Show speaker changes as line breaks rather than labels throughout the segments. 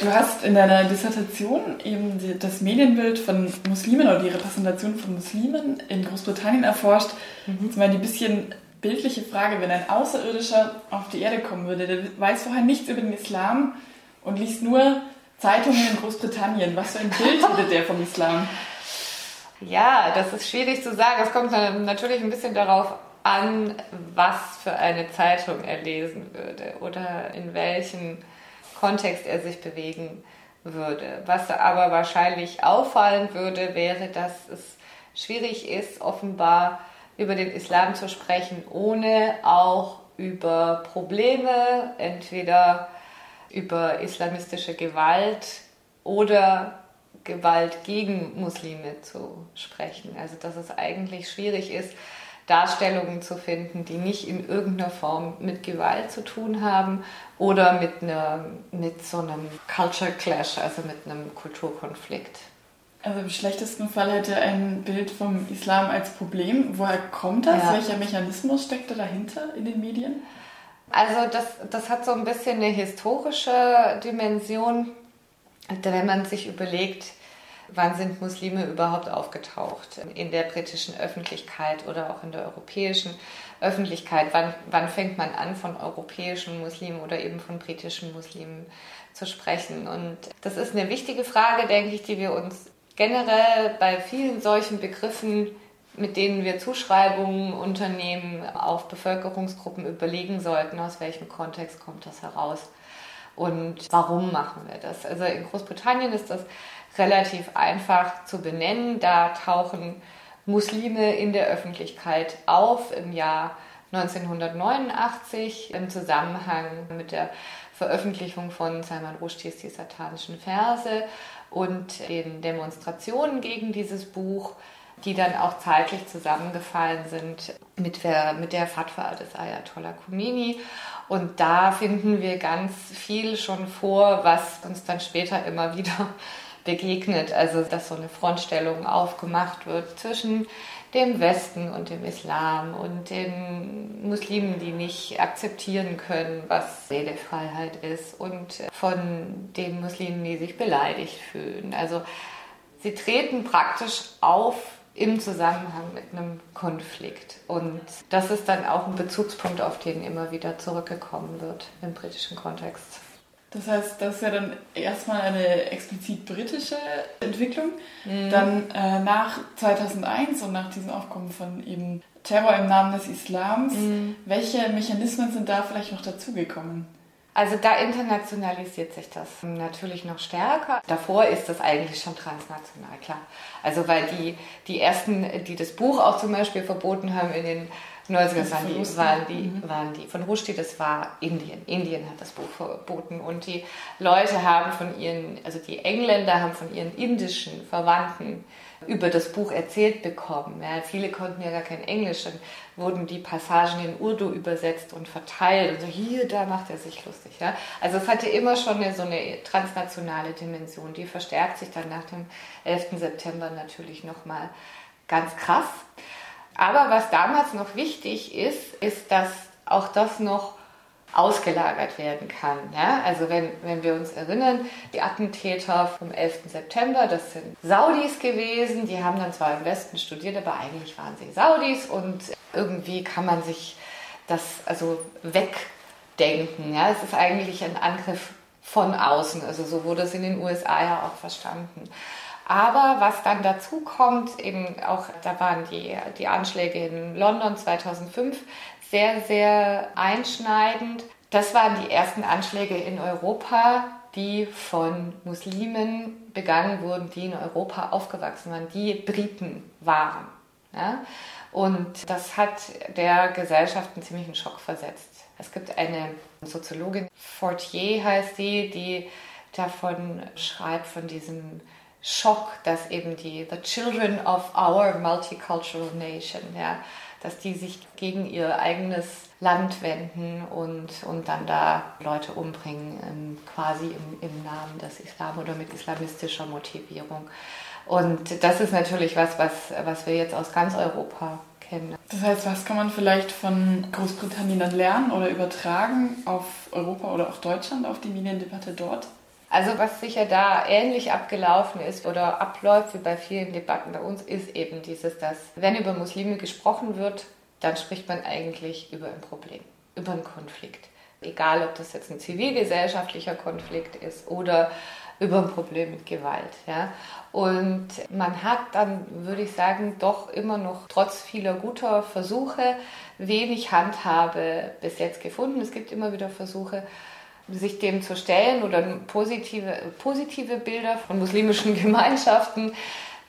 Du hast in deiner Dissertation eben das Medienbild von Muslimen oder die Repräsentation von Muslimen in Großbritannien erforscht. Mhm. Jetzt mal die bisschen bildliche Frage, wenn ein Außerirdischer auf die Erde kommen würde, der weiß vorher nichts über den Islam und liest nur Zeitungen in Großbritannien. Was für ein Bild hätte der vom Islam?
Ja, das ist schwierig zu sagen. Es kommt natürlich ein bisschen darauf an, was für eine Zeitung er lesen würde oder in welchem Kontext er sich bewegen würde. Was aber wahrscheinlich auffallen würde, wäre, dass es schwierig ist, offenbar über den Islam zu sprechen, ohne auch über Probleme, entweder über islamistische Gewalt oder Gewalt gegen Muslime zu sprechen. Also dass es eigentlich schwierig ist, Darstellungen zu finden, die nicht in irgendeiner Form mit Gewalt zu tun haben oder mit, einer, mit so einem Culture Clash, also mit einem Kulturkonflikt.
Also im schlechtesten Fall hätte ein Bild vom Islam als Problem. Woher kommt das? Ja. Welcher Mechanismus steckt da dahinter in den Medien?
Also das, das hat so ein bisschen eine historische Dimension, wenn man sich überlegt, wann sind Muslime überhaupt aufgetaucht in der britischen Öffentlichkeit oder auch in der europäischen Öffentlichkeit? Wann, wann fängt man an, von europäischen Muslimen oder eben von britischen Muslimen zu sprechen? Und das ist eine wichtige Frage, denke ich, die wir uns generell bei vielen solchen Begriffen mit denen wir Zuschreibungen unternehmen, auf Bevölkerungsgruppen überlegen sollten, aus welchem Kontext kommt das heraus und warum machen wir das. Also in Großbritannien ist das relativ einfach zu benennen. Da tauchen Muslime in der Öffentlichkeit auf im Jahr 1989 im Zusammenhang mit der Veröffentlichung von Salman Rushdies Die satanischen Verse und den Demonstrationen gegen dieses Buch, die dann auch zeitlich zusammengefallen sind mit der, mit der Fatwa des Ayatollah Khomeini. Und da finden wir ganz viel schon vor, was uns dann später immer wieder begegnet. Also, dass so eine Frontstellung aufgemacht wird zwischen dem Westen und dem Islam und den Muslimen, die nicht akzeptieren können, was Redefreiheit ist und von den Muslimen, die sich beleidigt fühlen. Also sie treten praktisch auf im Zusammenhang mit einem Konflikt. Und das ist dann auch ein Bezugspunkt, auf den immer wieder zurückgekommen wird im britischen Kontext.
Das heißt, das ist ja dann erstmal eine explizit britische Entwicklung. Mhm. Dann äh, nach 2001 und nach diesem Aufkommen von eben Terror im Namen des Islams, mhm. welche Mechanismen sind da vielleicht noch dazugekommen?
Also da internationalisiert sich das natürlich noch stärker. Davor ist das eigentlich schon transnational, klar. Also weil die, die ersten, die das Buch auch zum Beispiel verboten haben in den 90er waren die, waren, die, waren die von Rushdie, das war Indien. Indien hat das Buch verboten und die Leute haben von ihren, also die Engländer haben von ihren indischen Verwandten über das Buch erzählt bekommen. Ja, viele konnten ja gar kein Englisch, dann wurden die Passagen in Urdu übersetzt und verteilt und so hier, da macht er sich lustig. Ja. Also es hatte immer schon eine, so eine transnationale Dimension, die verstärkt sich dann nach dem 11. September natürlich nochmal ganz krass. Aber was damals noch wichtig ist, ist, dass auch das noch ausgelagert werden kann. Ja? Also wenn, wenn wir uns erinnern, die Attentäter vom 11. September, das sind Saudis gewesen, die haben dann zwar im Westen studiert, aber eigentlich waren sie Saudis und irgendwie kann man sich das also wegdenken. Ja? Es ist eigentlich ein Angriff von außen, also so wurde es in den USA ja auch verstanden. Aber was dann dazu kommt, eben auch, da waren die, die Anschläge in London 2005 sehr, sehr einschneidend. Das waren die ersten Anschläge in Europa, die von Muslimen begangen wurden, die in Europa aufgewachsen waren, die Briten waren. Ja? Und das hat der Gesellschaft einen ziemlichen Schock versetzt. Es gibt eine Soziologin, Fortier heißt sie, die davon schreibt, von diesem Schock, dass eben die The Children of Our Multicultural Nation, ja, dass die sich gegen ihr eigenes Land wenden und, und dann da Leute umbringen, quasi im, im Namen des Islam oder mit islamistischer Motivierung. Und das ist natürlich was, was, was wir jetzt aus ganz Europa kennen.
Das heißt, was kann man vielleicht von Großbritannien dann lernen oder übertragen auf Europa oder auch Deutschland, auf die Mediendebatte dort?
Also was sicher da ähnlich abgelaufen ist oder abläuft wie bei vielen Debatten bei uns, ist eben dieses, dass wenn über Muslime gesprochen wird, dann spricht man eigentlich über ein Problem, über einen Konflikt. Egal, ob das jetzt ein zivilgesellschaftlicher Konflikt ist oder über ein Problem mit Gewalt. Ja. Und man hat dann, würde ich sagen, doch immer noch trotz vieler guter Versuche wenig Handhabe bis jetzt gefunden. Es gibt immer wieder Versuche, sich dem zu stellen oder positive, positive Bilder von muslimischen Gemeinschaften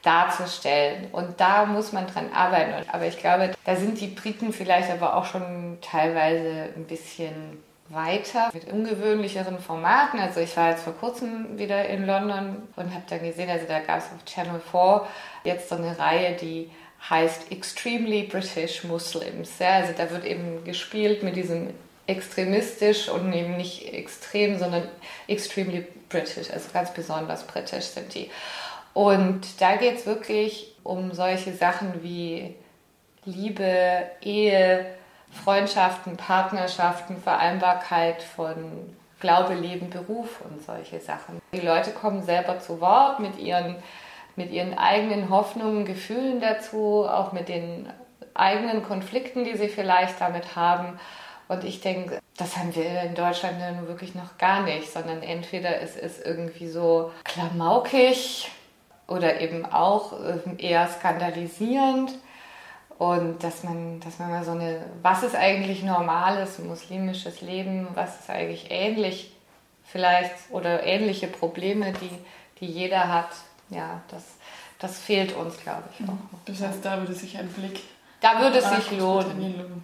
darzustellen. Und da muss man dran arbeiten. Aber ich glaube, da sind die Briten vielleicht aber auch schon teilweise ein bisschen weiter mit ungewöhnlicheren Formaten. Also ich war jetzt vor kurzem wieder in London und habe dann gesehen, also da gab es auf Channel 4 jetzt so eine Reihe, die heißt Extremely British Muslims. Ja, also da wird eben gespielt mit diesem extremistisch und eben nicht extrem, sondern extremely British, also ganz besonders britisch sind die. Und da geht es wirklich um solche Sachen wie Liebe, Ehe, Freundschaften, Partnerschaften, Vereinbarkeit von Glaube, Leben, Beruf und solche Sachen. Die Leute kommen selber zu Wort mit ihren, mit ihren eigenen Hoffnungen, Gefühlen dazu, auch mit den eigenen Konflikten, die sie vielleicht damit haben. Und ich denke, das haben wir in Deutschland nun wirklich noch gar nicht, sondern entweder es ist irgendwie so klamaukig oder eben auch ähm, eher skandalisierend und dass man, dass man mal so eine, was ist eigentlich normales muslimisches Leben, was ist eigentlich ähnlich vielleicht oder ähnliche Probleme, die, die jeder hat, ja, das, das fehlt uns, glaube ich, auch.
Das heißt, da würde sich ein Blick.
Da würde es sich lohnen.